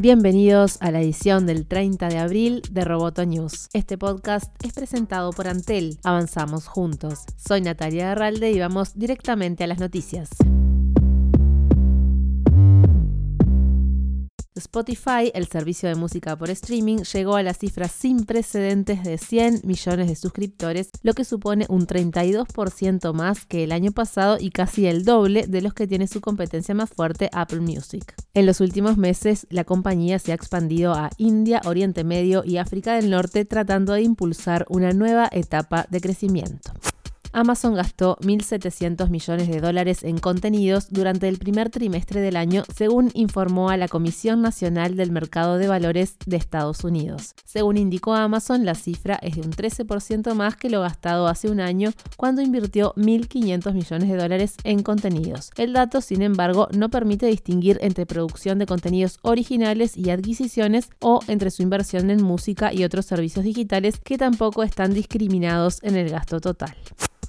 Bienvenidos a la edición del 30 de abril de Roboto News. Este podcast es presentado por Antel. Avanzamos juntos. Soy Natalia Herralde y vamos directamente a las noticias. Spotify, el servicio de música por streaming, llegó a la cifra sin precedentes de 100 millones de suscriptores, lo que supone un 32% más que el año pasado y casi el doble de los que tiene su competencia más fuerte Apple Music. En los últimos meses, la compañía se ha expandido a India, Oriente Medio y África del Norte tratando de impulsar una nueva etapa de crecimiento. Amazon gastó 1.700 millones de dólares en contenidos durante el primer trimestre del año, según informó a la Comisión Nacional del Mercado de Valores de Estados Unidos. Según indicó Amazon, la cifra es de un 13% más que lo gastado hace un año, cuando invirtió 1.500 millones de dólares en contenidos. El dato, sin embargo, no permite distinguir entre producción de contenidos originales y adquisiciones o entre su inversión en música y otros servicios digitales que tampoco están discriminados en el gasto total.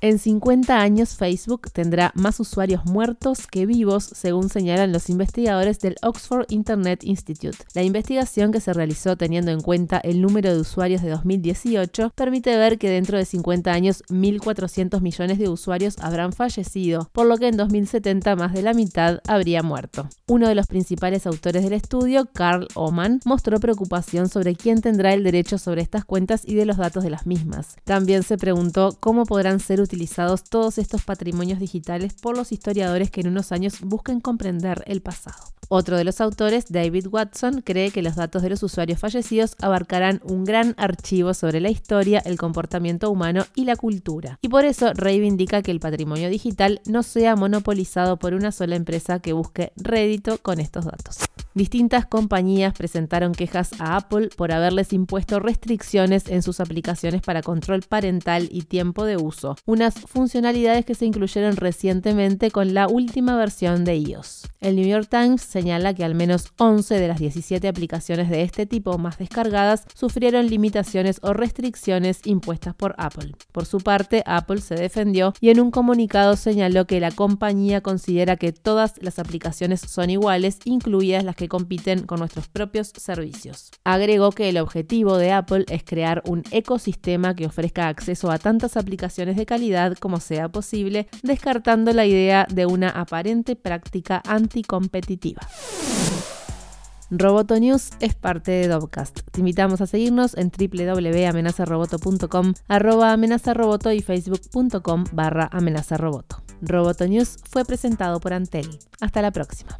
En 50 años Facebook tendrá más usuarios muertos que vivos, según señalan los investigadores del Oxford Internet Institute. La investigación que se realizó teniendo en cuenta el número de usuarios de 2018 permite ver que dentro de 50 años 1.400 millones de usuarios habrán fallecido, por lo que en 2070 más de la mitad habría muerto. Uno de los principales autores del estudio, Carl Oman, mostró preocupación sobre quién tendrá el derecho sobre estas cuentas y de los datos de las mismas. También se preguntó cómo podrán ser utilizados utilizados todos estos patrimonios digitales por los historiadores que en unos años busquen comprender el pasado. Otro de los autores, David Watson, cree que los datos de los usuarios fallecidos abarcarán un gran archivo sobre la historia, el comportamiento humano y la cultura. Y por eso reivindica que el patrimonio digital no sea monopolizado por una sola empresa que busque rédito con estos datos. Distintas compañías presentaron quejas a Apple por haberles impuesto restricciones en sus aplicaciones para control parental y tiempo de uso, unas funcionalidades que se incluyeron recientemente con la última versión de iOS. El New York Times señala que al menos 11 de las 17 aplicaciones de este tipo más descargadas sufrieron limitaciones o restricciones impuestas por Apple. Por su parte, Apple se defendió y en un comunicado señaló que la compañía considera que todas las aplicaciones son iguales, incluidas las que compiten con nuestros propios servicios. Agregó que el objetivo de Apple es crear un ecosistema que ofrezca acceso a tantas aplicaciones de calidad como sea posible, descartando la idea de una aparente práctica anticompetitiva. Roboto News es parte de Dovcast. Te invitamos a seguirnos en www.amenazaroboto.com, arroba amenazaroboto y facebook.com barra amenazaroboto. Roboto News fue presentado por Antel. Hasta la próxima.